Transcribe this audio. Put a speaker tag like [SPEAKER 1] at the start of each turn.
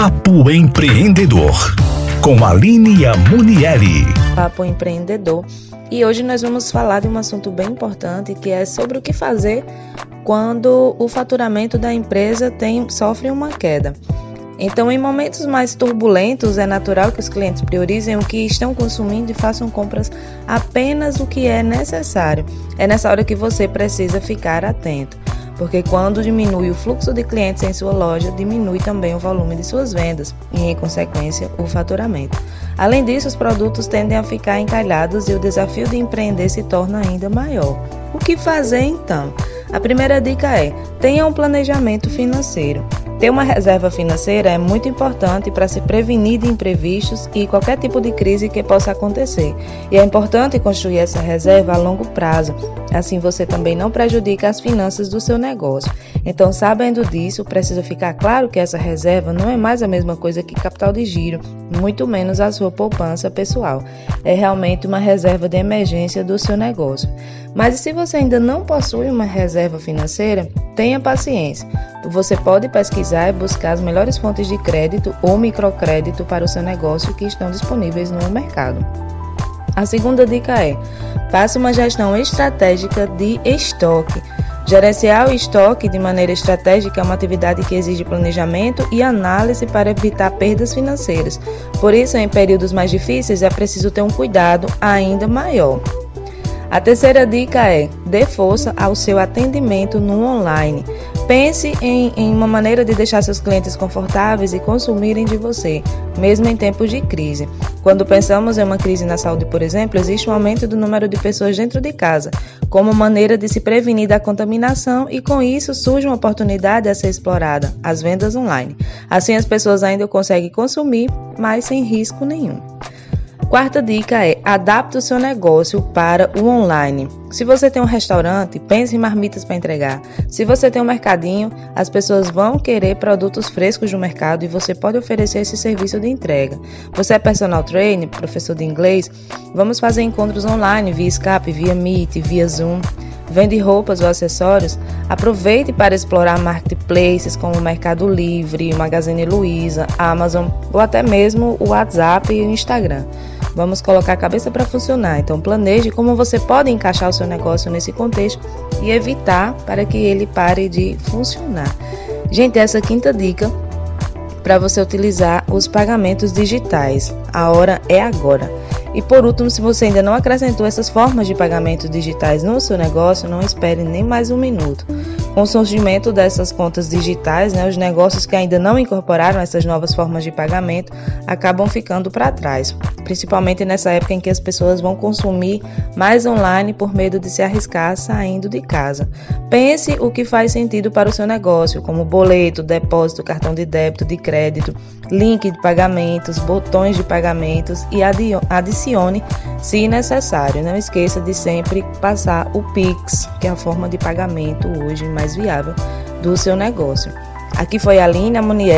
[SPEAKER 1] Papo Empreendedor, com Aline Amunieri.
[SPEAKER 2] Papo Empreendedor. E hoje nós vamos falar de um assunto bem importante que é sobre o que fazer quando o faturamento da empresa tem, sofre uma queda. Então, em momentos mais turbulentos, é natural que os clientes priorizem o que estão consumindo e façam compras apenas o que é necessário. É nessa hora que você precisa ficar atento, porque quando diminui o fluxo de clientes em sua loja, diminui também o volume de suas vendas e, em consequência, o faturamento. Além disso, os produtos tendem a ficar encalhados e o desafio de empreender se torna ainda maior. O que fazer então? A primeira dica é: tenha um planejamento financeiro. Ter uma reserva financeira é muito importante para se prevenir de imprevistos e qualquer tipo de crise que possa acontecer. E é importante construir essa reserva a longo prazo. Assim você também não prejudica as finanças do seu negócio. Então, sabendo disso, precisa ficar claro que essa reserva não é mais a mesma coisa que capital de giro, muito menos a sua poupança pessoal. É realmente uma reserva de emergência do seu negócio. Mas se você ainda não possui uma reserva financeira, tenha paciência. Você pode pesquisar e buscar as melhores fontes de crédito ou microcrédito para o seu negócio que estão disponíveis no mercado. A segunda dica é: faça uma gestão estratégica de estoque. Gerenciar o estoque de maneira estratégica é uma atividade que exige planejamento e análise para evitar perdas financeiras. Por isso, em períodos mais difíceis, é preciso ter um cuidado ainda maior. A terceira dica é: dê força ao seu atendimento no online. Pense em, em, uma maneira de deixar seus clientes confortáveis e consumirem de você, mesmo em tempos de crise. Quando pensamos em uma crise na saúde, por exemplo, existe um aumento do número de pessoas dentro de casa, como maneira de se prevenir da contaminação, e com isso surge uma oportunidade a ser explorada: as vendas online. Assim, as pessoas ainda conseguem consumir, mas sem risco nenhum. Quarta dica é: adapte o seu negócio para o online. Se você tem um restaurante, pense em marmitas para entregar. Se você tem um mercadinho, as pessoas vão querer produtos frescos do mercado e você pode oferecer esse serviço de entrega. Você é personal trainer, professor de inglês? Vamos fazer encontros online via Skype, via Meet, via Zoom. Vende roupas ou acessórios? Aproveite para explorar marketplaces como Mercado Livre, Magazine Luiza, Amazon ou até mesmo o WhatsApp e o Instagram. Vamos colocar a cabeça para funcionar. Então planeje como você pode encaixar o seu negócio nesse contexto e evitar para que ele pare de funcionar. Gente, essa quinta dica para você utilizar os pagamentos digitais. A hora é agora. E por último, se você ainda não acrescentou essas formas de pagamento digitais no seu negócio, não espere nem mais um minuto. Com o surgimento dessas contas digitais, né, os negócios que ainda não incorporaram essas novas formas de pagamento acabam ficando para trás, principalmente nessa época em que as pessoas vão consumir mais online por medo de se arriscar saindo de casa. Pense o que faz sentido para o seu negócio, como boleto, depósito, cartão de débito, de crédito, link de pagamentos, botões de pagamentos e adicione se necessário. Não esqueça de sempre passar o Pix, que é a forma de pagamento hoje mais viável do seu negócio. Aqui foi a Aline Munier